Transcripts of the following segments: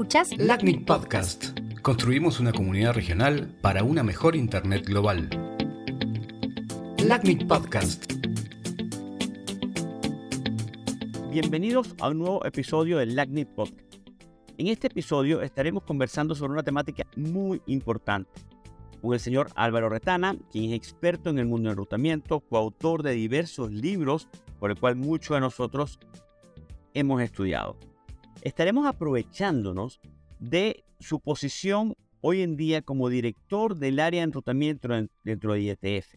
Escuchás LACNIC Podcast. Construimos una comunidad regional para una mejor Internet global. LACNIC Podcast. Bienvenidos a un nuevo episodio del LACNIC Podcast. En este episodio estaremos conversando sobre una temática muy importante con el señor Álvaro Retana, quien es experto en el mundo del enrutamiento, coautor de diversos libros por el cual muchos de nosotros hemos estudiado. Estaremos aprovechándonos de su posición hoy en día como director del área de enrutamiento dentro de IETF.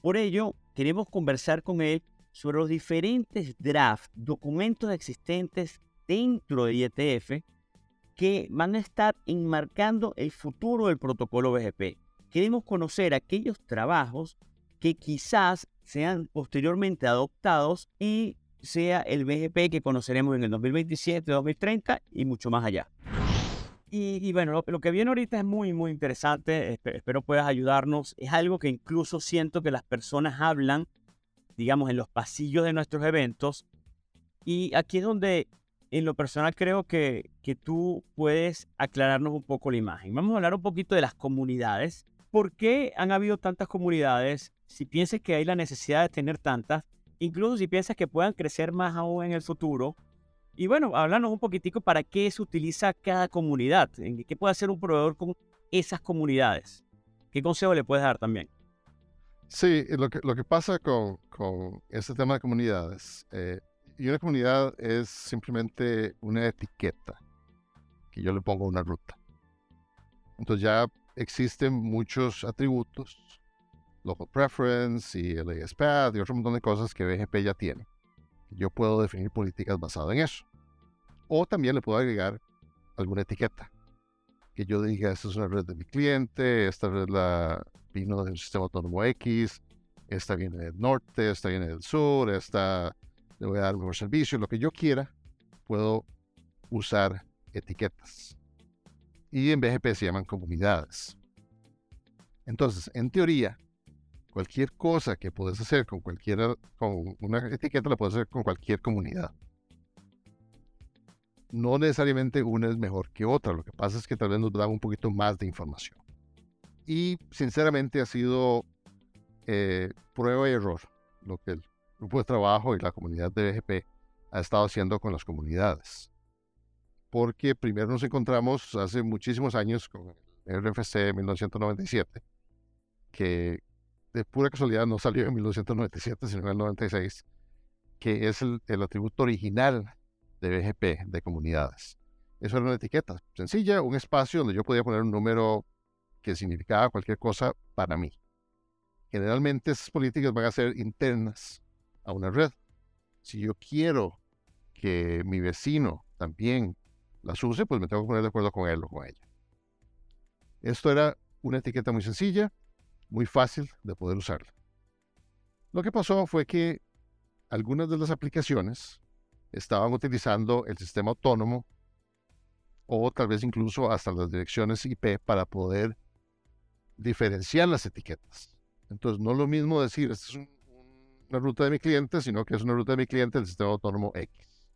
Por ello, queremos conversar con él sobre los diferentes drafts, documentos existentes dentro de IETF que van a estar enmarcando el futuro del protocolo BGP. Queremos conocer aquellos trabajos que quizás sean posteriormente adoptados y sea el BGP que conoceremos en el 2027, 2030 y mucho más allá. Y, bueno, lo, que viene ahorita es muy, muy interesante. espero puedas ayudarnos. Es algo que incluso siento que las personas hablan, digamos, en los pasillos de nuestros eventos. Y aquí es donde, en lo personal, creo que, que tú puedes aclararnos un poco la imagen. Vamos a hablar un poquito de las comunidades. ¿Por qué han habido tantas comunidades? Si piensas que hay la necesidad de tener tantas, incluso si piensas que puedan crecer más aún en el futuro. Y bueno, háblanos un poquitico para qué se utiliza cada comunidad, en qué puede hacer un proveedor con esas comunidades. ¿Qué consejo le puedes dar también? Sí, lo que, lo que pasa con, con este tema de comunidades, eh, y una comunidad es simplemente una etiqueta que yo le pongo a una ruta. Entonces ya existen muchos atributos Local Preference y el ASPAD y otro montón de cosas que BGP ya tiene. Yo puedo definir políticas basadas en eso. O también le puedo agregar alguna etiqueta. Que yo diga, esta es una red de mi cliente, esta red la vino del sistema autónomo X, esta viene del norte, esta viene del sur, esta le voy a dar mejor servicio, lo que yo quiera, puedo usar etiquetas. Y en BGP se llaman comunidades. Entonces, en teoría, Cualquier cosa que puedes hacer con cualquier, con una etiqueta la puedes hacer con cualquier comunidad. No necesariamente una es mejor que otra, lo que pasa es que tal vez nos da un poquito más de información. Y sinceramente ha sido eh, prueba y error lo que el grupo de trabajo y la comunidad de BGP ha estado haciendo con las comunidades. Porque primero nos encontramos hace muchísimos años con el RFC 1997, que de pura casualidad no salió en 1997, sino en el 96, que es el, atributo original de BGP, de comunidades. Eso era una etiqueta sencilla, un espacio donde yo podía poner un número que significaba cualquier cosa para mí. Generalmente esas políticas van a ser internas a una red. Si yo quiero que mi vecino también las use, pues me tengo que poner de acuerdo con él o con ella. Esto era una etiqueta muy sencilla, muy fácil de poder usarla. Lo que pasó fue que algunas de las aplicaciones estaban utilizando el sistema autónomo o tal vez incluso hasta las direcciones IP para poder diferenciar las etiquetas. Entonces, no es lo mismo decir, esta es una ruta de mi cliente, sino que es una ruta de mi cliente del sistema autónomo X.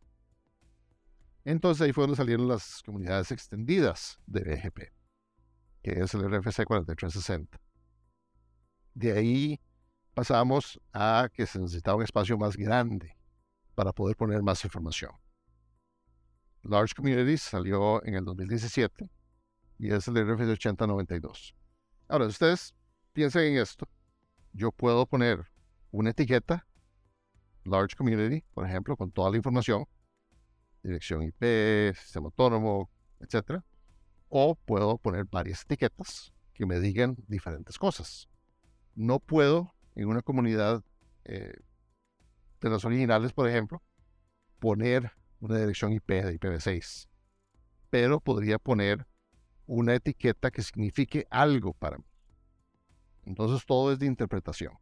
Entonces ahí fue donde salieron las comunidades extendidas de BGP, que es el RFC 4360. De ahí pasamos a que se necesitaba un espacio más grande para poder poner más información. Large Communities salió en el 2017 y es el RFC 8092. Ahora, ustedes piensen en esto. Yo puedo poner una etiqueta, Large Community, por ejemplo, con toda la información, dirección IP, sistema autónomo, etc. O puedo poner varias etiquetas que me digan diferentes cosas. No puedo en una comunidad eh, de las originales, por ejemplo, poner una dirección IP de IPv6, pero podría poner una etiqueta que signifique algo para mí. Entonces todo es de interpretación.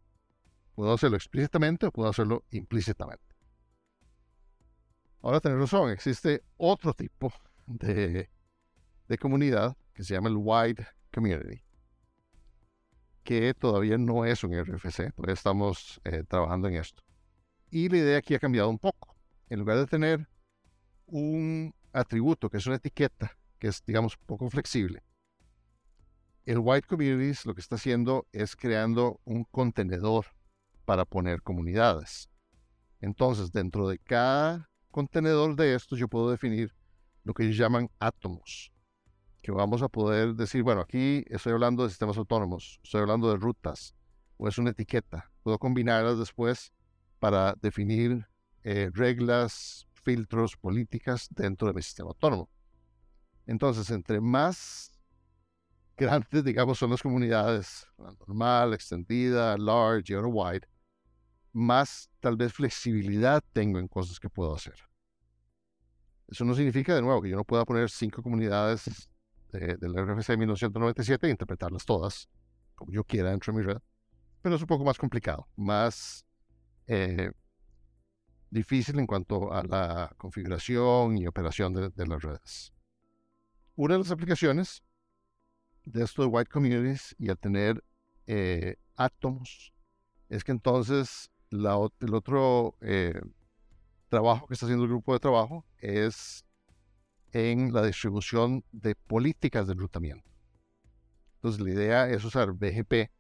Puedo hacerlo explícitamente o puedo hacerlo implícitamente. Ahora tenés razón, existe otro tipo de, de comunidad que se llama el Wide Community que todavía no es un RFC, todavía estamos eh, trabajando en esto. Y la idea aquí ha cambiado un poco. En lugar de tener un atributo, que es una etiqueta, que es, digamos, poco flexible, el White Communities lo que está haciendo es creando un contenedor para poner comunidades. Entonces, dentro de cada contenedor de estos, yo puedo definir lo que ellos llaman átomos, que vamos a poder decir, bueno, aquí estoy hablando de sistemas autónomos, estoy hablando de rutas, o es una etiqueta. Puedo combinarlas después para definir eh, reglas, filtros, políticas dentro de mi sistema autónomo. Entonces, entre más grandes, digamos, son las comunidades, normal, extendida, large y wide, más tal vez flexibilidad tengo en cosas que puedo hacer. Eso no significa, de nuevo, que yo no pueda poner cinco comunidades de, del RFC de 1997 e interpretarlas todas como yo quiera dentro de mi red, pero es un poco más complicado, más eh, difícil en cuanto a la configuración y operación de las redes. Una de las aplicaciones de esto de White Communities y al tener eh, átomos, es que entonces el otro eh, trabajo que está haciendo el grupo de trabajo es en la distribución de políticas de enrutamiento. Entonces la idea es usar BGP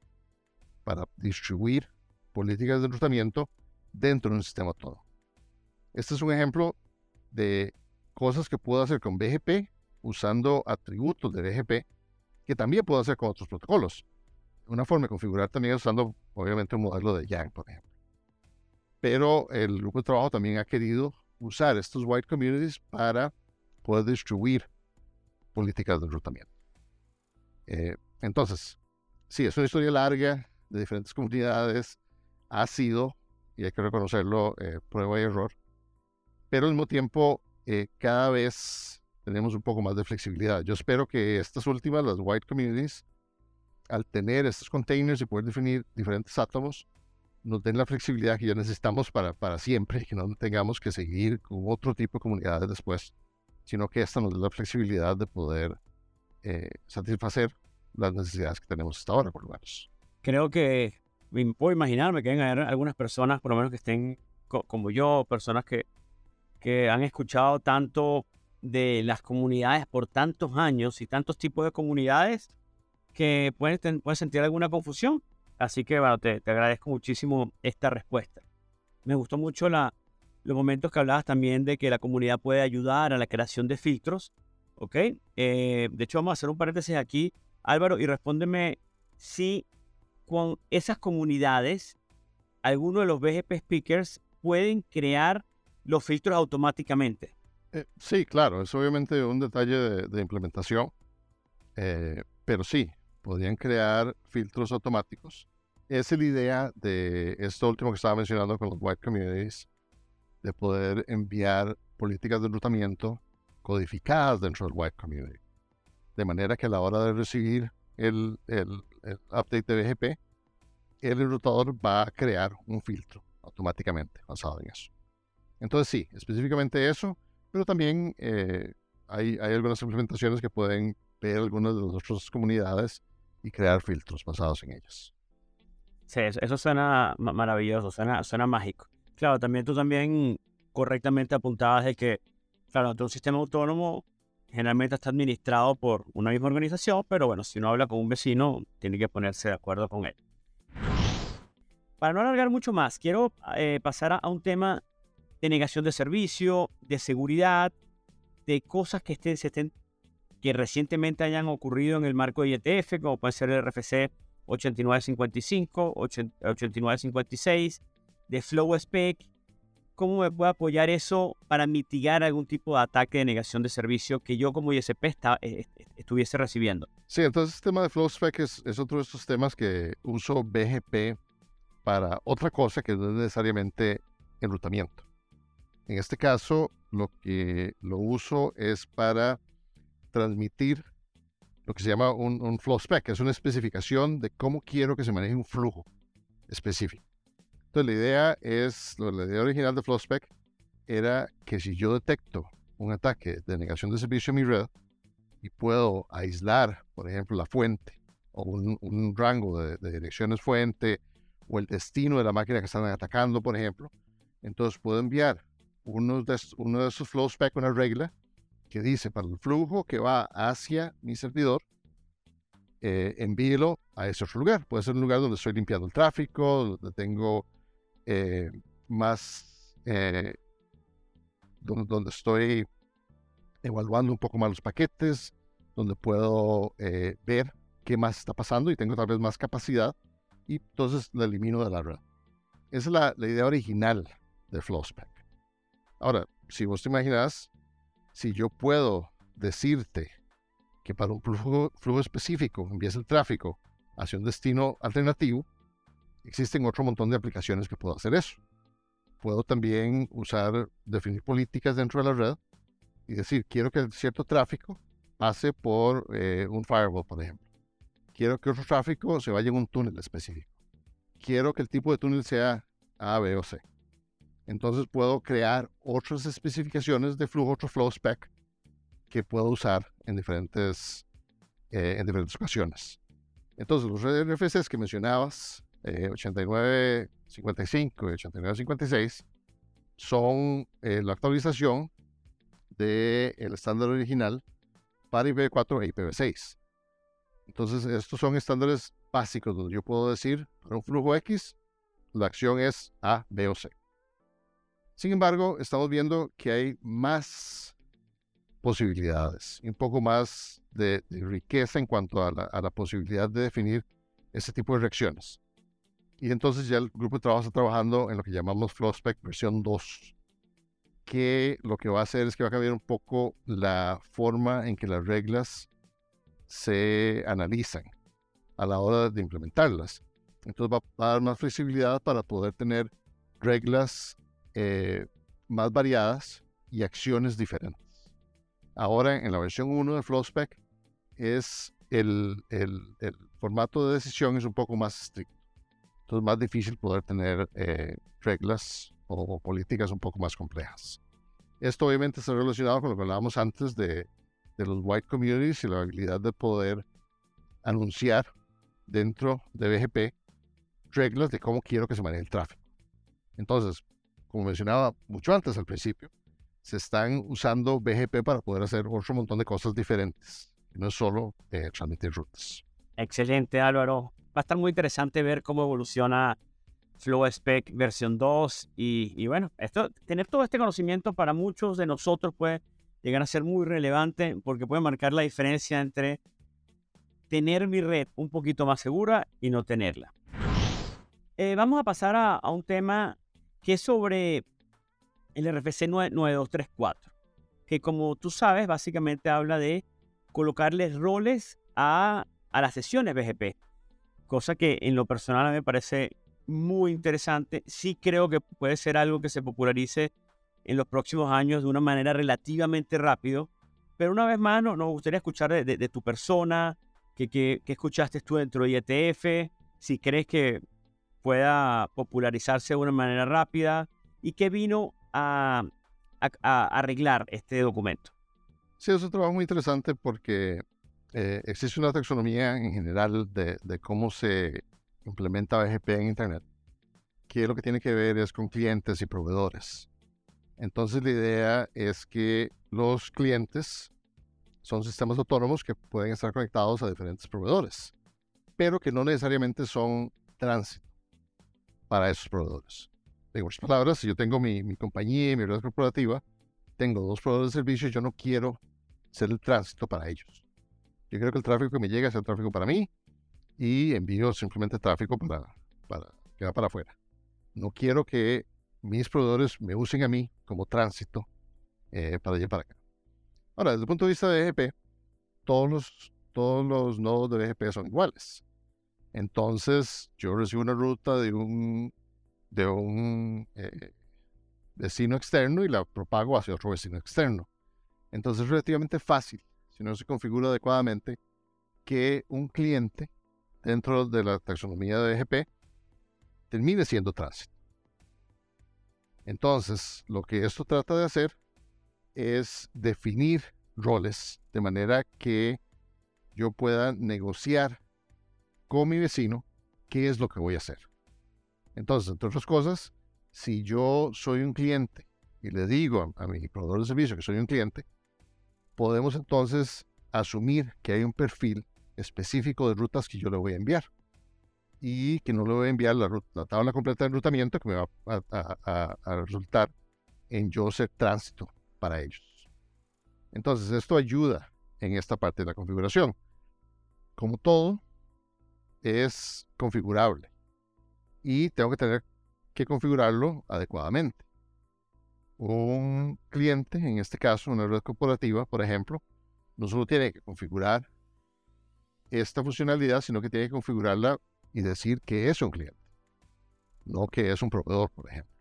para distribuir políticas de enrutamiento dentro de un sistema todo. Este es un ejemplo de cosas que puedo hacer con BGP usando atributos de BGP que también puedo hacer con otros protocolos. Una forma de configurar también usando, obviamente, un modelo de Yang, por ejemplo. Pero el grupo de trabajo también ha querido usar estos white communities para poder distribuir políticas de enrutamiento. Eh, entonces, sí, es una historia larga de diferentes comunidades. Ha sido, y hay que reconocerlo, eh, prueba y error. Pero al mismo tiempo, eh, cada vez tenemos un poco más de flexibilidad. Yo espero que estas últimas, las white communities, al tener estos containers y poder definir diferentes átomos, nos den la flexibilidad que ya necesitamos para, para siempre y que no tengamos que seguir con otro tipo de comunidades después, sino que esta nos dé la flexibilidad de poder eh, satisfacer las necesidades que tenemos hasta ahora, por lo menos. Creo que puedo imaginarme que hay algunas personas, por lo menos que estén como yo, personas que, que han escuchado tanto de las comunidades por tantos años y tantos tipos de comunidades que pueden, sentir alguna confusión. Así que bueno, te, agradezco muchísimo esta respuesta. Me gustó mucho la, los momentos que hablabas también de que la comunidad puede ayudar a la creación de filtros. ¿Ok? Eh, de hecho, vamos a hacer un paréntesis aquí, Álvaro, y respóndeme si con esas comunidades, algunos de los BGP speakers pueden crear los filtros automáticamente. Eh, sí, claro, es obviamente un detalle de, implementación, eh, pero sí, podrían crear filtros automáticos. Esa es la idea de esto último que estaba mencionando con los white communities, de poder enviar políticas de enrutamiento codificadas dentro del white community. De manera que a la hora de recibir el, el update de BGP, el enrutador va a crear un filtro automáticamente basado en eso. Entonces sí, específicamente eso pero también eh, hay, hay, algunas implementaciones que pueden ver algunas de las otras comunidades y crear filtros basados en ellas. Sí, eso, suena maravilloso, suena, suena mágico. Claro, también tú también correctamente apuntabas de que, claro, un sistema autónomo generalmente está administrado por una misma organización, pero bueno, si uno habla con un vecino, tiene que ponerse de acuerdo con él. Para no alargar mucho más, quiero eh, pasar a, un tema de negación de servicio, de seguridad, de cosas que, estén, se estén, que recientemente hayan ocurrido en el marco de IETF, como puede ser el RFC 8955, 8956, de Flow Spec. ¿Cómo me puede apoyar eso para mitigar algún tipo de ataque de negación de servicio que yo como ISP está, eh, estuviese recibiendo? Sí, entonces el tema de Flow Spec es, es otro de estos temas que uso BGP para otra cosa que no es necesariamente enrutamiento. En este caso, lo que lo uso es para transmitir lo que se llama un, flow spec, que es una especificación de cómo quiero que se maneje un flujo específico. Entonces, la idea es, la idea original de flow spec era que si yo detecto un ataque de negación de servicio en mi red y puedo aislar, por ejemplo, la fuente o un, rango de, de, direcciones fuente o el destino de la máquina que están atacando, por ejemplo, entonces puedo enviar de, uno de esos flow spec, una regla, que dice para el flujo que va hacia mi servidor, eh, envíelo a ese otro lugar. Puede ser un lugar donde estoy limpiando el tráfico, donde tengo eh, más, eh, donde, estoy evaluando un poco más los paquetes, donde puedo eh, ver qué más está pasando y tengo tal vez más capacidad y entonces la elimino de la red. Esa es la, la idea original de FlowSpec. Ahora, si vos te imaginas, si yo puedo decirte que para un flujo, flujo específico envíes el tráfico hacia un destino alternativo, existen otro montón de aplicaciones que puedo hacer eso. Puedo también usar, definir políticas dentro de la red y decir, quiero que cierto tráfico pase por eh, un firewall, por ejemplo. Quiero que otro tráfico se vaya en un túnel específico. Quiero que el tipo de túnel sea A, B o C. Entonces puedo crear otras especificaciones de flujo, otro flow spec que puedo usar en diferentes, eh, en diferentes ocasiones. Entonces los RFCs que mencionabas, eh, 8955 y 8956, son eh, la actualización del estándar original para IPv4 e IPv6. Entonces, estos son estándares básicos donde yo puedo decir, para un flujo X, la acción es A, B o C. Sin embargo, estamos viendo que hay más posibilidades, un poco más de, de riqueza en cuanto a la, a la, posibilidad de definir ese tipo de reacciones. Y entonces ya el grupo de trabajo está trabajando en lo que llamamos FlowSpec versión 2, que lo que va a hacer es que va a cambiar un poco la forma en que las reglas se analizan a la hora de implementarlas. Entonces va a dar más flexibilidad para poder tener reglas eh, más variadas y acciones diferentes. Ahora en la versión 1 de FlowSpec es el, formato de decisión es un poco más estricto. Entonces es más difícil poder tener eh, reglas o políticas un poco más complejas. Esto obviamente está relacionado con lo que hablábamos antes de, de los white communities y la habilidad de poder anunciar dentro de BGP reglas de cómo quiero que se maneje el tráfico. Entonces, como mencionaba mucho antes al principio, se están usando BGP para poder hacer otro montón de cosas diferentes. No es solo eh, transmitir rutas. Excelente, Álvaro. Va a estar muy interesante ver cómo evoluciona FlowSpec versión 2 y, y, bueno, esto, tener todo este conocimiento para muchos de nosotros puede llegar a ser muy relevante porque puede marcar la diferencia entre tener mi red un poquito más segura y no tenerla. Eh, vamos a pasar a, a, un tema que es sobre el RFC 9234, que como tú sabes básicamente habla de colocarles roles a, a las sesiones BGP, cosa que en lo personal me parece muy interesante. Sí creo que puede ser algo que se popularice en los próximos años de una manera relativamente rápido. Pero una vez más, no, nos gustaría escuchar de, de, tu persona, que, que, escuchaste tú dentro de IETF, si crees que pueda popularizarse de una manera rápida y qué vino a, a arreglar este documento. Sí, es un trabajo muy interesante porque eh, existe una taxonomía en general de, de cómo se implementa BGP en Internet, que lo que tiene que ver es con clientes y proveedores. Entonces la idea es que los clientes son sistemas autónomos que pueden estar conectados a diferentes proveedores, pero que no necesariamente son tránsito para esos proveedores. En otras palabras, si yo tengo mi, mi compañía y mi red corporativa, tengo dos proveedores de servicios, yo no quiero ser el tránsito para ellos. Yo quiero que el tráfico que me llega sea el tráfico para mí y envío simplemente tráfico para, para que va para afuera. No quiero que mis proveedores me usen a mí como tránsito eh, para allá para acá. Ahora, desde el punto de vista de BGP, todos los, todos los nodos de BGP son iguales. Entonces, yo recibo una ruta de un, de un eh, vecino externo y la propago hacia otro vecino externo. Entonces, es relativamente fácil, si no se configura adecuadamente, que un cliente dentro de la taxonomía de BGP termine siendo tránsito. Entonces, lo que esto trata de hacer es definir roles de manera que yo pueda negociar con mi vecino qué es lo que voy a hacer. Entonces, entre otras cosas, si yo soy un cliente y le digo a mi proveedor de servicio que soy un cliente, podemos entonces asumir que hay un perfil específico de rutas que yo le voy a enviar y que no le voy a enviar la, la tabla completa de enrutamiento que me va a, resultar en yo ser tránsito para ellos. Entonces, esto ayuda en esta parte de la configuración. Como todo, es configurable y tengo que tener que configurarlo adecuadamente. Un cliente, en este caso una red corporativa, por ejemplo, no solo tiene que configurar esta funcionalidad, sino que tiene que configurarla y decir que es un cliente, no que es un proveedor, por ejemplo.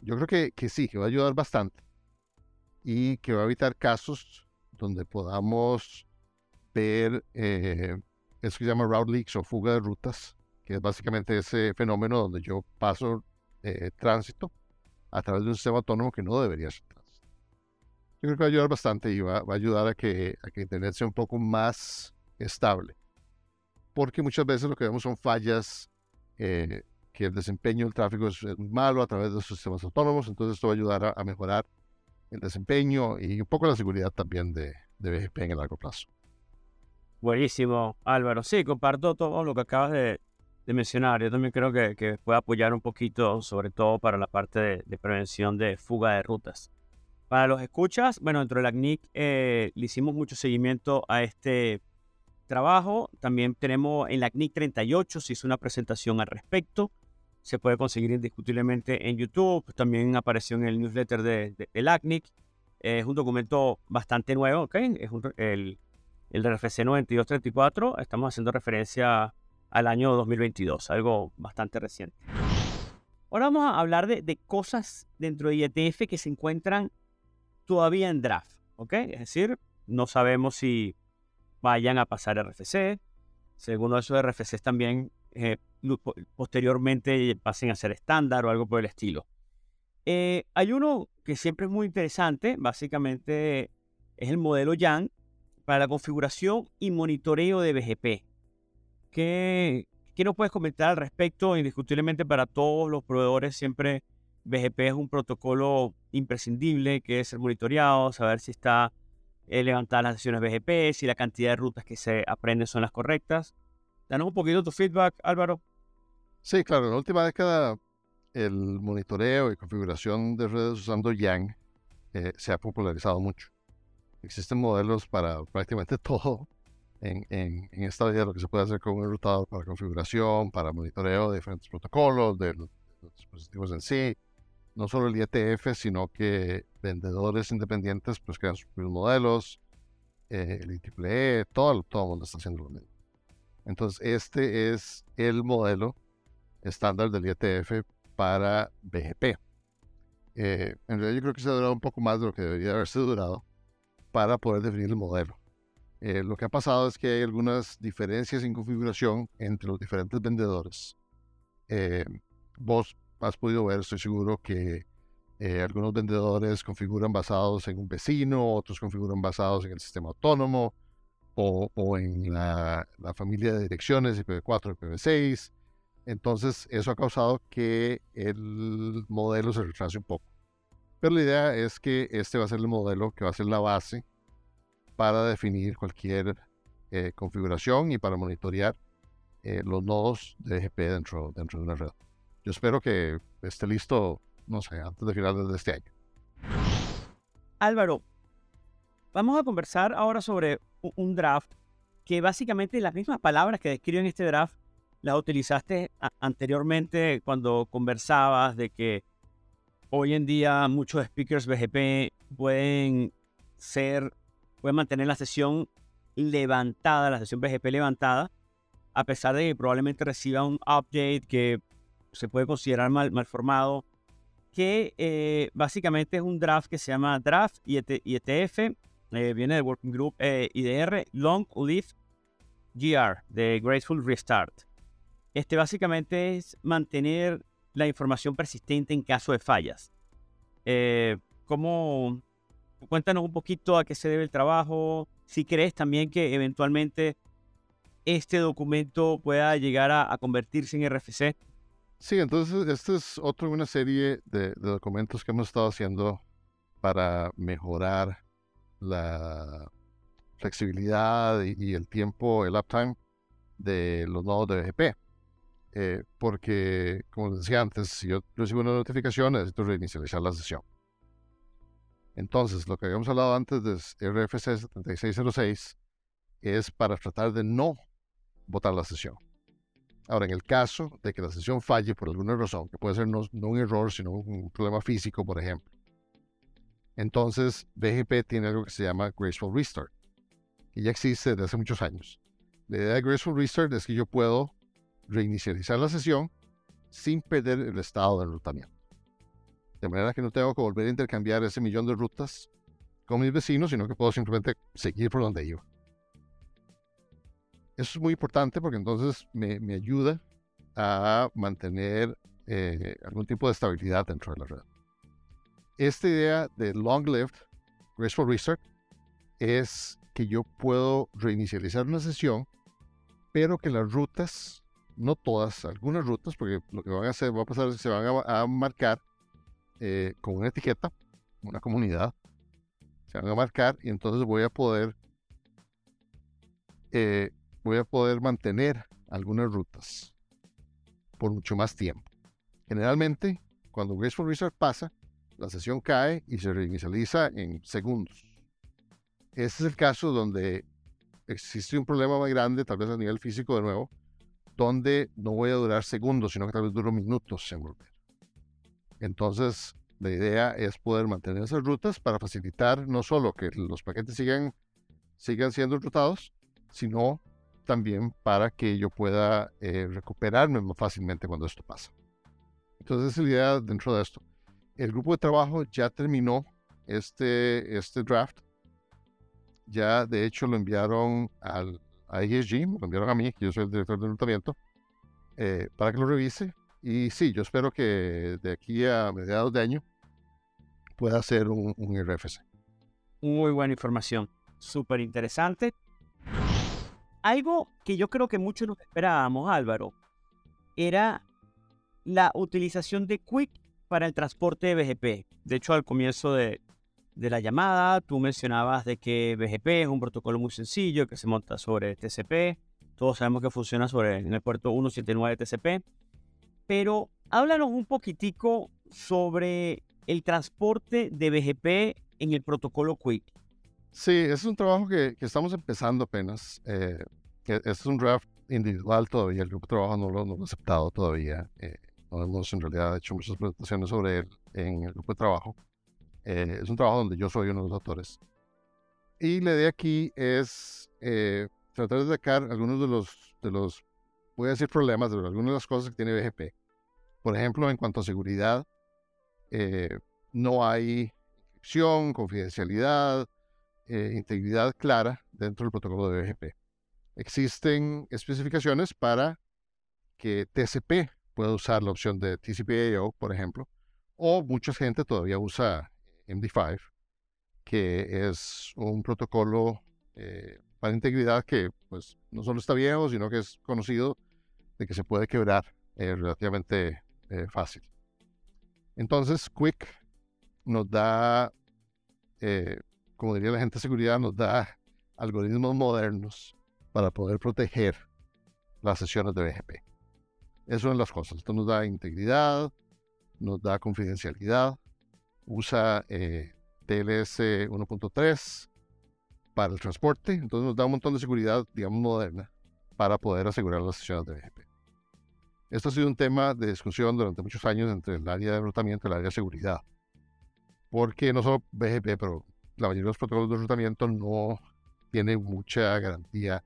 Yo creo que, que sí, que va a ayudar bastante y que va a evitar casos donde podamos ver eh, eso que se llama route leaks o fuga de rutas, que es básicamente ese fenómeno donde yo paso eh, tránsito a través de un sistema autónomo que no debería ser. Yo creo que va a ayudar bastante y va, a ayudar a que, a que Internet sea un poco más estable. Porque muchas veces lo que vemos son fallas, eh, que el desempeño del tráfico es, malo a través de los sistemas autónomos, entonces esto va a ayudar a, mejorar el desempeño y un poco la seguridad también de, de BGP en el largo plazo. Buenísimo, Álvaro. Sí, comparto todo lo que acabas de, mencionar. Yo también creo que, puede apoyar un poquito, sobre todo para la parte de, prevención de fuga de rutas. Para los escuchas, bueno, dentro de la CNIC eh, le hicimos mucho seguimiento a este trabajo. También tenemos en la CNIC 38, se hizo una presentación al respecto. Se puede conseguir indiscutiblemente en YouTube. También apareció en el newsletter de, de, la CNIC. es un documento bastante nuevo, ¿ok? Es el, el RFC 9234. Estamos haciendo referencia al año 2022, algo bastante reciente. Ahora vamos a hablar de, cosas dentro de IETF que se encuentran todavía en draft, ¿ok? Es decir, no sabemos si vayan a pasar RFC. Si alguno esos RFCs también eh, posteriormente pasen a ser estándar o algo por el estilo. Eh, hay uno que siempre es muy interesante, básicamente es el modelo YAN para la configuración y monitoreo de BGP. ¿Qué, ¿Qué nos puedes comentar al respecto? Indiscutiblemente para todos los proveedores siempre BGP es un protocolo imprescindible que es ser monitoreado, saber si está eh, levantar las sesiones BGP, si la cantidad de rutas que se aprenden son las correctas. Danos un poquito tu feedback, Álvaro. Sí, claro, en la última década el monitoreo y configuración de redes usando YANG eh, se ha popularizado mucho. Existen modelos para prácticamente todo en, en, en, esta vida, lo que se puede hacer con un enrutador para configuración, para monitoreo de diferentes protocolos, de los dispositivos en sí, no solo el IETF, sino que vendedores independientes pues crean sus propios modelos, eh, el IEEE, todo, todo el mundo está haciendo lo mismo. Entonces, este es el modelo estándar del IETF para BGP. Eh, en realidad yo creo que se ha durado un poco más de lo que debería haberse durado para poder definir el modelo. Eh, lo que ha pasado es que hay algunas diferencias en configuración entre los diferentes vendedores. vos has podido ver, estoy seguro que eh, algunos vendedores configuran basados en un vecino, otros configuran basados en el sistema autónomo o, o en la, la, familia de direcciones IPv4, IPv6. Entonces, eso ha causado que el modelo se retrase un poco. Pero la idea es que este va a ser el modelo que va a ser la base para definir cualquier eh, configuración y para monitorear eh, los nodos de GP dentro, dentro de una red. Yo espero que esté listo, no sé, antes de finales de este año. Álvaro, vamos a conversar ahora sobre un draft que básicamente las mismas palabras que describen este draft las utilizaste anteriormente cuando conversabas de que hoy en día muchos speakers BGP pueden ser, pueden mantener la sesión levantada, la sesión BGP levantada, a pesar de que probablemente reciba un update que se puede considerar mal, mal formado, que eh, básicamente es un draft que se llama Draft IETF, eh, viene del Working Group eh, IDR Long Live GR, de Graceful Restart. Este básicamente es mantener la información persistente en caso de fallas. ¿cómo, cuéntanos un poquito a qué se debe el trabajo, si crees también que eventualmente este documento pueda llegar a, a convertirse en RFC. Sí, entonces este es otro de una serie de, documentos que hemos estado haciendo para mejorar la flexibilidad y, el tiempo, el uptime de los nodos de BGP. Eh, porque, como les decía antes, si yo recibo una notificación, necesito reinicializar la sesión. Entonces, lo que habíamos hablado antes de RFC 7606 es para tratar de no votar la sesión. Ahora, en el caso de que la sesión falle por alguna razón, que puede ser no, un error, sino un problema físico, por ejemplo, entonces BGP tiene algo que se llama Graceful Restart, que ya existe desde hace muchos años. La idea de Graceful Restart es que yo puedo reinicializar la sesión sin perder el estado de enrutamiento. De manera que no tengo que volver a intercambiar ese millón de rutas con mis vecinos, sino que puedo simplemente seguir por donde iba. Eso es muy importante porque entonces me, ayuda a mantener eh, algún tipo de estabilidad dentro de la red. Esta idea de long lived graceful restart es que yo puedo reinicializar una sesión, pero que las rutas, no todas, algunas rutas, porque lo que van a hacer, va a pasar es que se van a marcar eh, con una etiqueta, una comunidad, se van a marcar y entonces voy a poder eh, voy a poder mantener algunas rutas por mucho más tiempo. Generalmente, cuando Graceful Restart pasa, la sesión cae y se reinicializa en segundos. Este es el caso donde existe un problema más grande, tal vez a nivel físico de nuevo, donde no voy a durar segundos, sino que tal vez duro minutos en volver. Entonces, la idea es poder mantener esas rutas para facilitar no solo que los paquetes sigan, sigan siendo rutados, sino también para que yo pueda eh, recuperarme más fácilmente cuando esto pasa. Entonces, esa es la idea dentro de esto. El grupo de trabajo ya terminó este, este draft. Ya, de hecho, lo enviaron al, a ESG, lo enviaron a mí, que yo soy el director de enrutamiento, eh, para que lo revise y sí, yo espero que de aquí a mediados de año pueda ser un, un RFC. Muy buena información, súper interesante. Algo que yo creo que muchos nos esperábamos, Álvaro, era la utilización de Quick para el transporte de BGP. De hecho, al comienzo de, de, la llamada, tú mencionabas de que BGP es un protocolo muy sencillo que se monta sobre TCP. Todos sabemos que funciona sobre el puerto 179 TCP pero háblanos un poquitico sobre el transporte de BGP en el protocolo Quick. Sí, es un trabajo que, estamos empezando apenas. Eh, es un draft individual todavía, el grupo de trabajo no lo, hemos aceptado todavía. Eh, no hemos en realidad hecho muchas presentaciones sobre él en el grupo de trabajo. Eh, es un trabajo donde yo soy uno de los autores. Y la idea aquí es eh, tratar de sacar algunos de los, de los voy a decir problemas de algunas de las cosas que tiene BGP. Por ejemplo, en cuanto a seguridad, eh, no hay inscripción, confidencialidad, eh, integridad clara dentro del protocolo de BGP. Existen especificaciones para que TCP pueda usar la opción de TCP/AO, por ejemplo, o mucha gente todavía usa MD5, que es un protocolo eh, para integridad que pues no solo está viejo, sino que es conocido de que se puede quebrar eh, relativamente eh, fácil. Entonces, Quick nos da, eh, como diría la gente de seguridad, nos da algoritmos modernos para poder proteger las sesiones de BGP. Eso es las cosas. Esto nos da integridad, nos da confidencialidad, usa TLS 1.3 para el transporte, entonces nos da un montón de seguridad, digamos, moderna para poder asegurar las sesiones de BGP. Esto ha sido un tema de discusión durante muchos años entre el área de enrutamiento y el área de seguridad. Porque no solo BGP, pero la mayoría de los protocolos de enrutamiento no tienen mucha garantía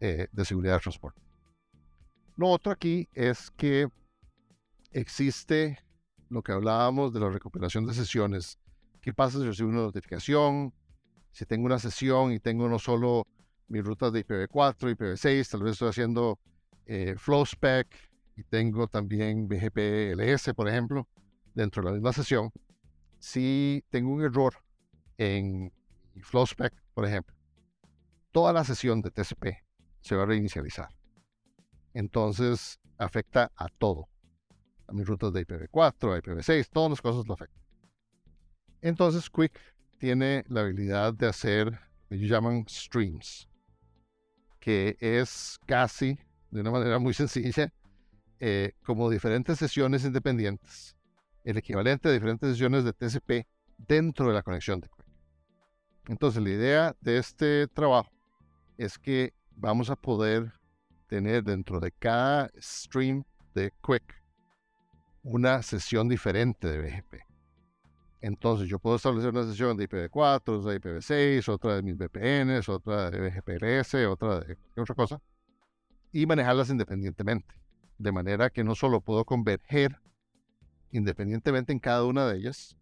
eh, de seguridad de transporte. Lo otro aquí es que existe lo que hablábamos de la recuperación de sesiones. ¿Qué pasa si recibo una notificación? Si tengo una sesión y tengo no solo mis rutas de IPv4, IPv6, tal vez estoy haciendo eh, FlowSpec, y tengo también BGP LS, por ejemplo, dentro de la misma sesión, si tengo un error en FlowSpec, por ejemplo, toda la sesión de TCP se va a reinicializar. Entonces afecta a todo. A mis rutas de IPv4, a IPv6, todas las cosas lo afectan. Entonces Quick tiene la habilidad de hacer lo que ellos llaman streams, que es casi, de una manera muy sencilla, eh, como diferentes sesiones independientes, el equivalente a diferentes sesiones de TCP dentro de la conexión de Quick. Entonces, la idea de este trabajo es que vamos a poder tener dentro de cada stream de Quick una sesión diferente de BGP. Entonces yo puedo establecer una sesión de IPv4, otra de IPv6, otra de mis VPNs, otra de BGPRS, otra de otra cosa, y manejarlas independientemente. De manera que no solo puedo converger independientemente en cada una de ellas,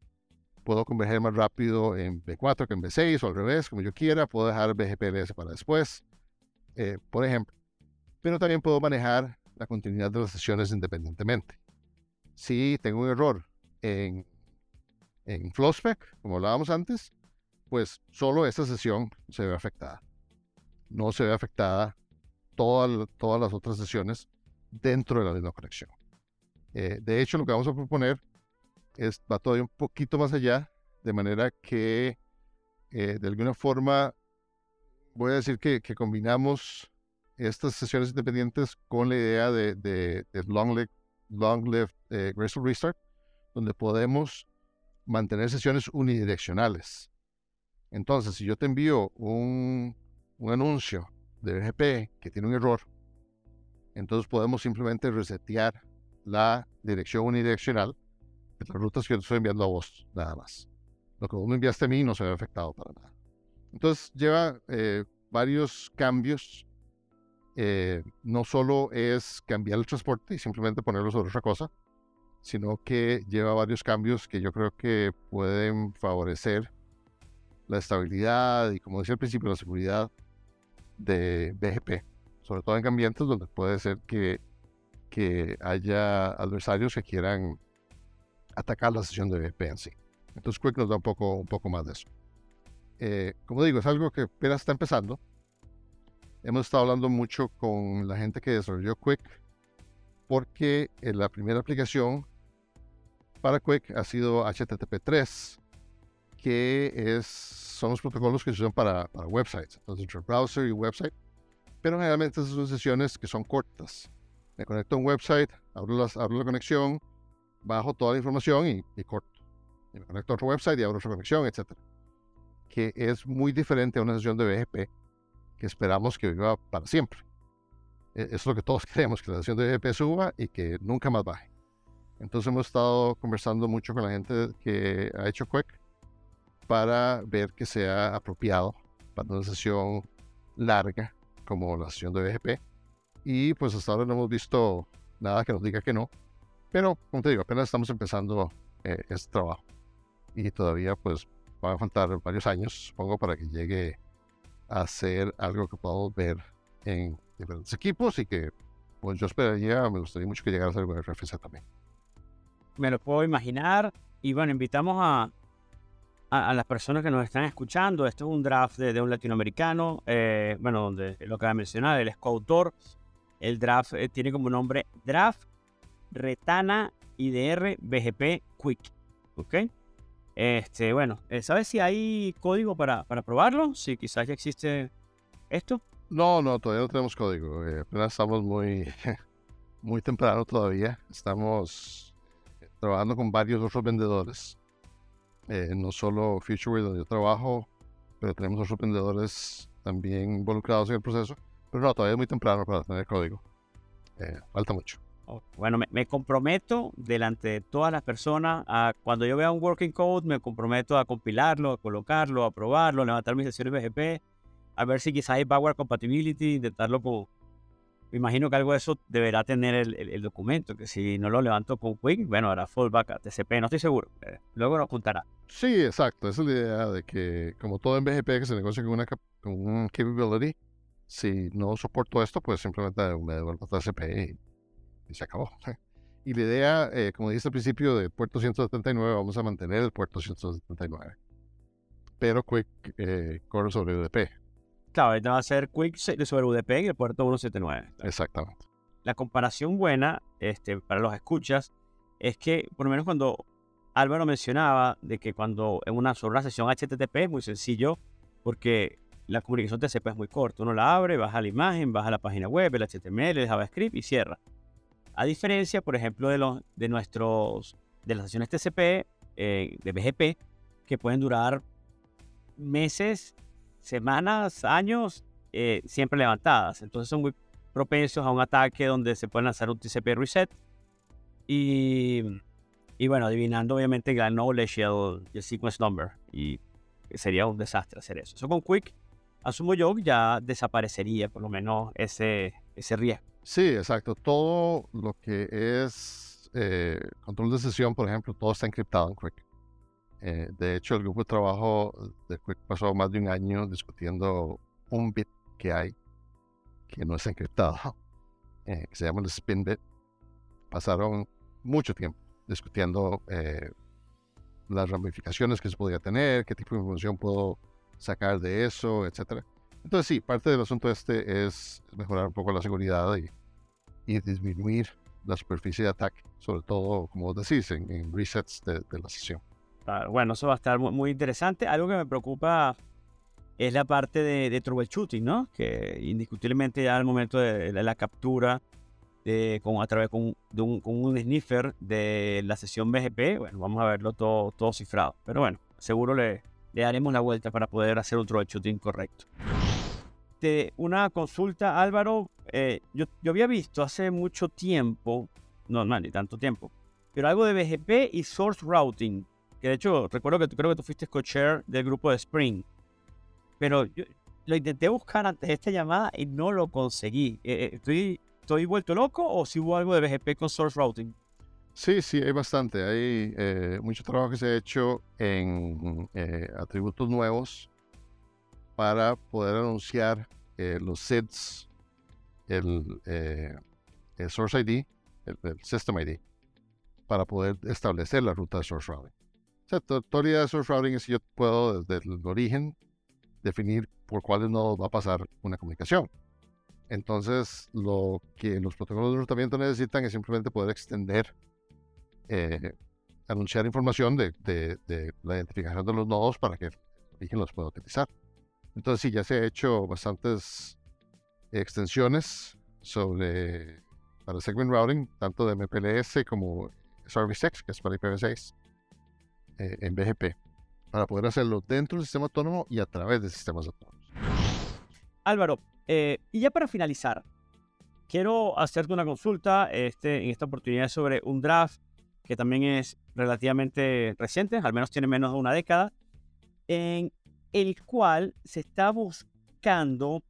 puedo converger más rápido en B4 que en B6 o al revés, como yo quiera, puedo dejar BGPLS para después, eh, por ejemplo. Pero también puedo manejar la continuidad de las sesiones independientemente. Si tengo un error en, en Flowspec, como hablábamos antes, pues solo esta sesión se ve afectada. No se ve afectada todas las otras sesiones dentro de la misma conexión. Eh, de hecho, lo que vamos a proponer es, va todavía un poquito más allá, de manera que eh, de alguna forma voy a decir que, combinamos estas sesiones independientes con la idea de, long live eh, Graceful Restart, donde podemos mantener sesiones unidireccionales. Entonces, si yo te envío un, un anuncio de BGP que tiene un error, entonces podemos simplemente resetear la dirección unidireccional de las rutas que yo estoy enviando a vos, nada más. Lo que vos me enviaste a mí no se ve afectado para nada. Entonces lleva eh, varios cambios. Eh, no solo es cambiar el transporte y simplemente ponerlo sobre otra cosa, sino que lleva varios cambios que yo creo que pueden favorecer la estabilidad y, como decía al principio, la seguridad de BGP, sobre todo en ambientes donde puede ser que, que haya adversarios que quieran atacar la sesión de BGP en sí. Entonces Quick nos da un poco, un poco más de eso. Eh, como digo, es algo que apenas está empezando. Hemos estado hablando mucho con la gente que desarrolló Quick porque la primera aplicación para Quick ha sido HTTP3, que es, son los protocolos que se usan para, para websites, entonces entre browser y website, pero generalmente son sesiones que son cortas. Me conecto a un website, abro, las, abro la conexión, bajo toda la información y, y corto. Y me conecto a otro website y abro otra conexión, etc. Que es muy diferente a una sesión de BGP que esperamos que viva para siempre. Eso es lo que todos queremos, que la sesión de BGP suba y que nunca más baje. Entonces hemos estado conversando mucho con la gente que ha hecho Quick para ver que sea apropiado para una sesión larga como la sesión de BGP. Y pues hasta ahora no hemos visto nada que nos diga que no. Pero, como te digo, apenas estamos empezando eh, este trabajo. Y todavía pues van a faltar varios años, supongo, para que llegue a ser algo que podamos ver en diferentes equipos y que pues yo esperaría, me gustaría mucho que llegara a ser con RFC también me lo puedo imaginar. Y bueno, invitamos a, a, las personas que nos están escuchando. Esto es un draft de, un latinoamericano, eh, bueno, donde lo que va a mencionar, él es coautor. El draft eh, tiene como nombre Draft Retana IDR BGP Quick. ¿Ok? Este, bueno, eh, ¿sabes si hay código para, para probarlo? Si quizás ya existe esto. No, no, todavía no tenemos código. apenas estamos muy, muy temprano todavía. Estamos trabajando con varios otros vendedores. Eh, no solo FutureWare, donde yo trabajo, pero tenemos otros vendedores también involucrados en el proceso. Pero no, todavía es muy temprano para tener código. Eh, falta mucho. Bueno, me, comprometo delante de todas las personas a cuando yo vea un working code, me comprometo a compilarlo, a colocarlo, a probarlo, a levantar mis sesiones BGP, a ver si quizás hay backward compatibility, intentarlo con, me imagino que algo de eso deberá tener el, documento, que si no lo levanto con Quick, bueno, hará fallback a TCP, no estoy seguro. Eh, luego nos juntará. Sí, exacto. Esa es la idea de que, como todo en BGP que se negocia con una con un capability, si no soporto esto, pues simplemente me devuelvo a TCP y, se acabó. Y la idea, eh, como dije al principio, de puerto 179, vamos a mantener el puerto 179. Pero Quick eh, corre sobre UDP. Claro, ahorita va a ser Quick sobre UDP en el puerto 179. Exactamente. La comparación buena este, para los escuchas es que, por lo menos cuando Álvaro mencionaba de que cuando en una, sobre una sesión HTTP es muy sencillo porque la comunicación TCP es muy corta. Uno la abre, baja la imagen, baja la página web, el HTML, el JavaScript y cierra. A diferencia, por ejemplo, de, los, de, nuestros, de las sesiones TCP, eh, de BGP, que pueden durar meses, semanas, años, eh, siempre levantadas. Entonces son muy propensos a un ataque donde se pueden lanzar un TCP reset. Y, y bueno, adivinando obviamente el knowledge y el, sequence number. Y sería un desastre hacer eso. Eso con Quick, asumo yo, ya desaparecería por lo menos ese, ese riesgo. Sí, exacto. Todo lo que es eh, control de sesión, por ejemplo, todo está encriptado en Quick. Eh, de hecho, el grupo de trabajo de Quick pasó más de un año discutiendo un bit que hay que no es encriptado, eh, que se llama el spin bit. Pasaron mucho tiempo discutiendo eh, las ramificaciones que se podía tener, qué tipo de información puedo sacar de eso, etc. Entonces sí, parte del asunto este es mejorar un poco la seguridad y, y disminuir la superficie de ataque, sobre todo, como decís, en, resets de, la sesión. Bueno, eso va a estar muy, interesante. Algo que me preocupa es la parte de, de troubleshooting, ¿no? Que indiscutiblemente ya al momento de, la captura de, con, a través con, de un, con un sniffer de la sesión BGP, bueno, vamos a verlo todo, todo cifrado. Pero bueno, seguro le, le daremos la vuelta para poder hacer un troubleshooting correcto. De una consulta, Álvaro, eh, yo, yo, había visto hace mucho tiempo, no, no, ni tanto tiempo, pero algo de BGP y source routing, que de hecho recuerdo que creo que tú fuiste co-chair del grupo de Spring, pero lo intenté buscar antes de esta llamada y no lo conseguí. Eh, eh, ¿Estoy, ¿Estoy vuelto loco o si hubo algo de BGP con source routing? Sí, sí, hay bastante. Hay eh, mucho trabajo que se ha hecho en eh, atributos nuevos para poder anunciar eh, los SIDs, el, Source ID, el, System ID, para poder establecer la ruta de Source Routing. Sea, idea de Source Routing es que yo puedo desde el origen definir por cuáles nodos va a pasar una comunicación. Entonces, lo que los protocolos de rutamiento necesitan es simplemente poder extender eh, anunciar información de, la identificación de los nodos para que el origen los pueda utilizar. Entonces sí, ya se ha hecho bastantes extensiones sobre para segment routing, tanto de MPLS como Service que es para IPv6, eh, en BGP, para poder hacerlo dentro del sistema autónomo y a través de sistemas autónomos. Álvaro, eh, y ya para finalizar, quiero hacerte una consulta este, en esta oportunidad sobre un draft que también es relativamente reciente, al menos tiene menos de una década, en el cual se está buscando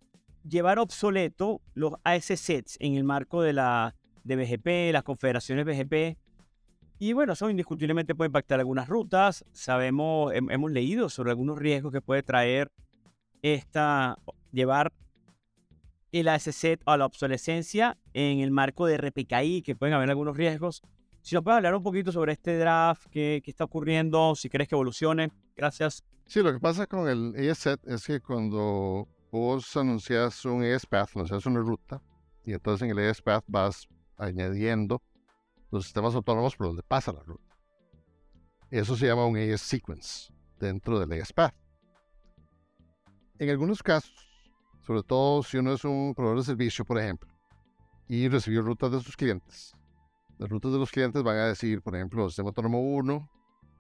llevar obsoleto los AS-sets en el marco de la de BGP, las confederaciones BGP. Y bueno, eso indiscutiblemente puede impactar algunas rutas. Sabemos, hemos leído sobre algunos riesgos que puede traer esta, llevar el AS-set a la obsolescencia en el marco de RPKI, que pueden haber algunos riesgos. Si nos puedes hablar un poquito sobre este draft, qué, qué está ocurriendo, si crees que evolucione. Gracias. Sí, lo que pasa con el ASET es que cuando vos anuncias un ASPath, anuncias una ruta, y entonces en el ASPath vas añadiendo los sistemas autónomos por donde pasa la ruta. Eso se llama un AS sequence dentro del ASPath. En algunos casos, sobre todo si uno es un proveedor de servicio, por ejemplo, y recibió rutas de sus clientes, las rutas de los clientes van a decir, por ejemplo, sistema autónomo 1,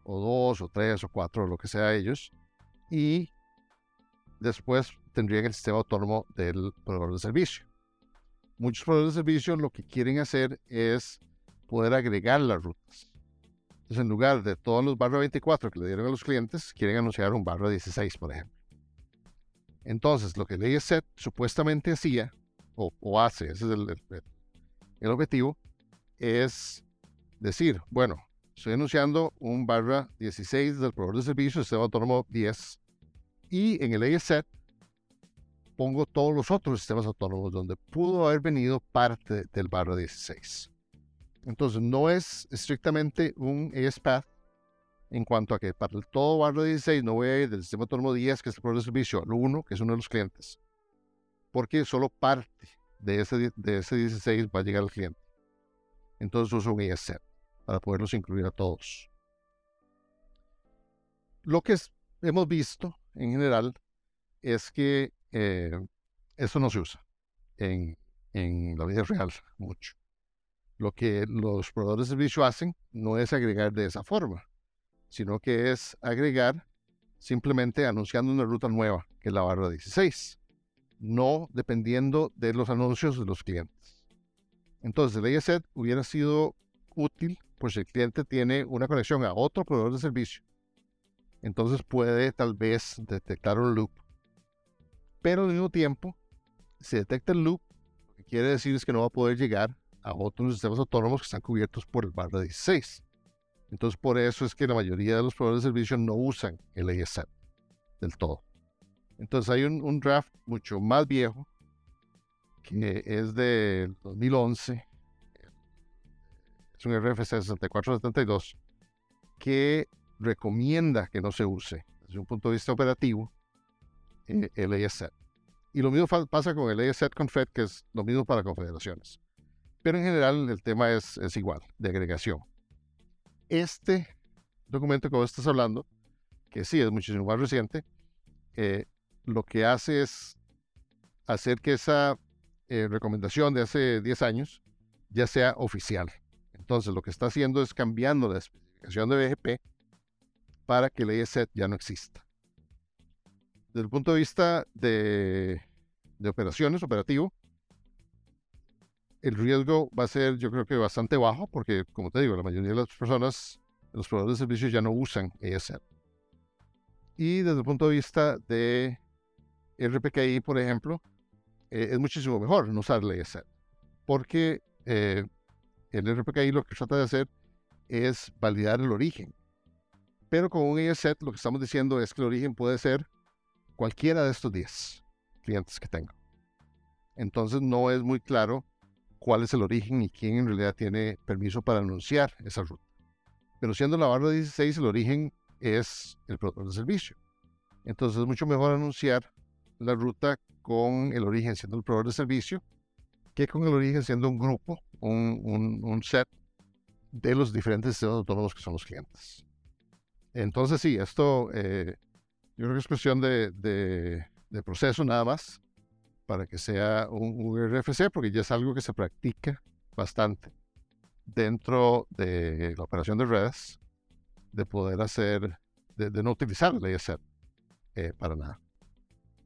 o 2, o 3, o 4, o lo que sea ellos, y después tendrían el sistema autónomo del proveedor de servicio. Muchos proveedores de servicio lo que quieren hacer es poder agregar las rutas. Entonces, en lugar de todos los barra 24 que le dieron a los clientes, quieren anunciar un barra 16, por ejemplo. Entonces, lo que el set supuestamente hacía, o, hace, ese es el, el objetivo, es decir, bueno, estoy anunciando un barra 16 del proveedor de servicios, sistema autónomo 10, y en el ASET pongo todos los otros sistemas autónomos donde pudo haber venido parte del barra 16. Entonces, no es estrictamente un ASPath en cuanto a que para el todo barra 16 no voy a ir del sistema autónomo 10, que es el proveedor de servicio, al 1, que es uno de los clientes, porque solo parte de ese, de ese 16 va a llegar al cliente entonces uso un ESET para poderlos incluir a todos. lo que hemos visto en general es que eh, eso no se usa en, en la vida real mucho. Lo que los proveedores de servicio hacen no es agregar de esa forma, sino que es agregar simplemente anunciando una ruta nueva, que es la barra 16, no dependiendo de los anuncios de los clientes. Entonces, el ASET hubiera sido útil pues si el cliente tiene una conexión a otro proveedor de servicio. Entonces puede tal vez detectar un loop. Pero al mismo tiempo, si detecta el loop, lo que quiere decir es que no va a poder llegar a otros sistemas autónomos que están cubiertos por el barra 16. Entonces, por eso es que la mayoría de los proveedores de servicio no usan el ASM del todo. Entonces, hay un, draft mucho más viejo que es del 2011, es un RFC 6472, que recomienda que no se use desde un punto de vista operativo eh, el ASET. Y lo mismo pasa con el ASET Confed, que es lo mismo para confederaciones. Pero en general el tema es, es igual, de agregación este documento que vos estás hablando, que sí es muchísimo más reciente, eh, lo que hace es hacer que esa eh, recomendación de hace 10 años ya sea oficial. Entonces, lo que está haciendo es cambiando la especificación de BGP para que el ESET ya no exista. Desde el punto de vista de, de operaciones, operativo, el riesgo va a ser, yo creo que bastante bajo, porque, como te digo, la mayoría de las personas, los proveedores de servicios ya no usan ASL. Y desde el punto de vista de RPKI, por ejemplo, eh, es muchísimo mejor no usar el ASL, porque eh, el RPKI lo que trata de hacer es validar el origen. Pero con un ASET lo que estamos diciendo es que el origen puede ser cualquiera de estos 10 clientes que tengo. Entonces no es muy claro cuál es el origen y quién en realidad tiene permiso para anunciar esa ruta. Pero siendo la barra 16, el origen es el proveedor de servicio. Entonces es mucho mejor anunciar la ruta con el origen siendo el proveedor de servicio que con el origen siendo un grupo, un, set de los diferentes sistemas autónomos que son los clientes. Entonces sí, esto eh, yo creo que es cuestión de, de proceso nada más para que sea un, RFC, porque ya es algo que se practica bastante dentro de la operación de redes, de poder hacer, de, no utilizar la ISR eh, para nada.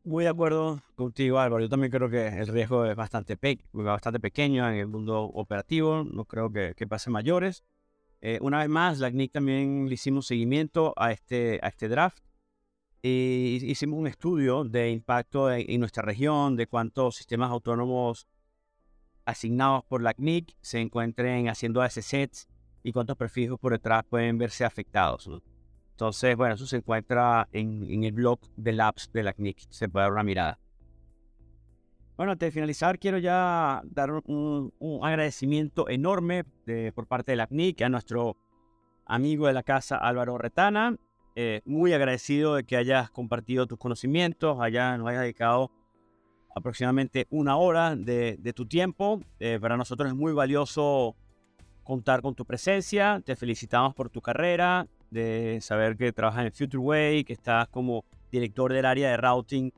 Muy de acuerdo contigo, Álvaro. Yo también creo que el riesgo es bastante, bastante pequeño en el mundo operativo. No creo que, que pase mayores. Eh, una vez más, la CNIC también le hicimos seguimiento a este, a este draft hicimos un estudio de impacto en, nuestra región, de cuántos sistemas autónomos asignados por la CNIC se encuentren haciendo sets y cuántos prefijos por detrás pueden verse afectados. Entonces, bueno, eso se encuentra en, el blog de Labs de la CNIC, se puede dar una mirada. Bueno, antes de finalizar, quiero ya dar un, agradecimiento enorme por parte de la CNIC a nuestro amigo de la casa Álvaro Retana, eh, muy agradecido de que hayas compartido tus conocimientos, allá nos hayas dedicado aproximadamente una hora de, tu tiempo. Eh, para nosotros es muy valioso contar con tu presencia. Te felicitamos por tu carrera, de saber que trabajas en FutureWay, que estás como director del área de routing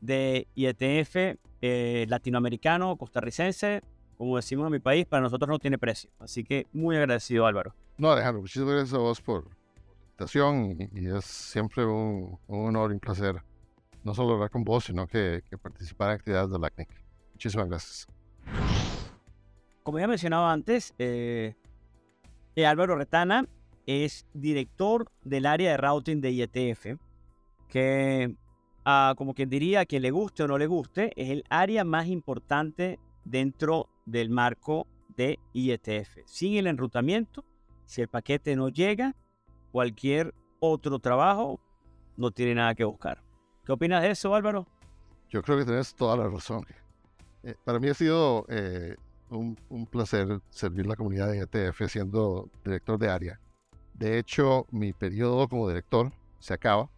de IETF eh, latinoamericano, costarricense. Como decimos en mi país, para nosotros no tiene precio. Así que muy agradecido, Álvaro. No, Alejandro, muchísimas gracias a vos por, y, es siempre un, honor y un placer no solo hablar con vos, sino que, participar en actividades de LACNIC. Muchísimas gracias. Como ya mencionaba antes, eh, eh, Álvaro Retana es director del área de routing de IETF, que, ah, como quien diría, que le guste o no le guste, es el área más importante dentro del marco de IETF. Sin el enrutamiento, si el paquete no llega, cualquier otro trabajo no tiene nada que buscar. ¿Qué opinas de eso, Álvaro? Yo creo que tienes toda la razón. Eh, para mí ha sido eh, un, placer servir la comunidad de ETF siendo director de área. De hecho, mi periodo como director se acaba.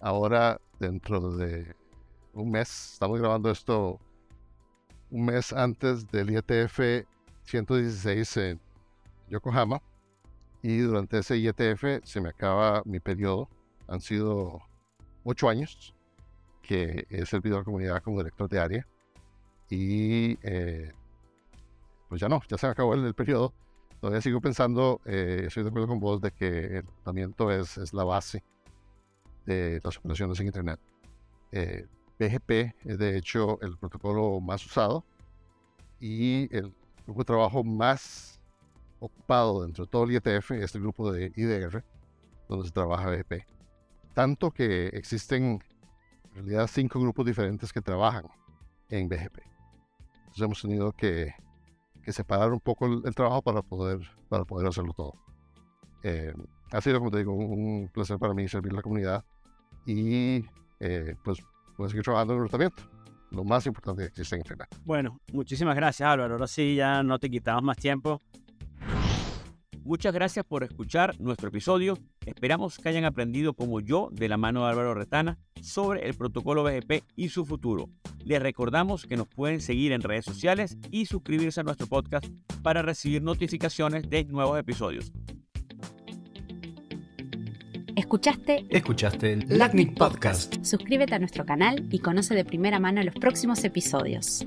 Ahora, dentro de un mes, estamos grabando esto un mes antes del IETF 116 en Yokohama y durante ese IETF se me acaba mi periodo han sido ocho años que he servido a la comunidad como director de área y eh, pues ya no, ya se acabó el, periodo. Todavía sigo pensando, eh, estoy de acuerdo con vos de que el tratamiento es, es la base de las operaciones en Internet. Eh, PGP es de hecho el protocolo más usado y el grupo de trabajo más ocupado dentro de todo el IETF es el grupo de IDR, donde se trabaja BGP. Tanto que existen en realidad cinco grupos diferentes que trabajan en BGP. Entonces hemos tenido que, separar un poco el, trabajo para poder, para poder hacerlo todo. Eh, ha sido, como te digo, un, placer para mí servir a la comunidad y eh, pues voy a seguir trabajando en el tratamiento. Lo más importante que existe en Internet. Bueno, muchísimas gracias Álvaro. Ahora sí, ya no te quitamos más tiempo. Muchas gracias por escuchar nuestro episodio. Esperamos que hayan aprendido como yo de la mano de Álvaro Retana sobre el protocolo BGP y su futuro. Les recordamos que nos pueden seguir en redes sociales y suscribirse a nuestro podcast para recibir notificaciones de nuevos episodios. ¿Escuchaste? Escuchaste el LACNIC Podcast. Suscríbete a nuestro canal y conoce de primera mano los próximos episodios.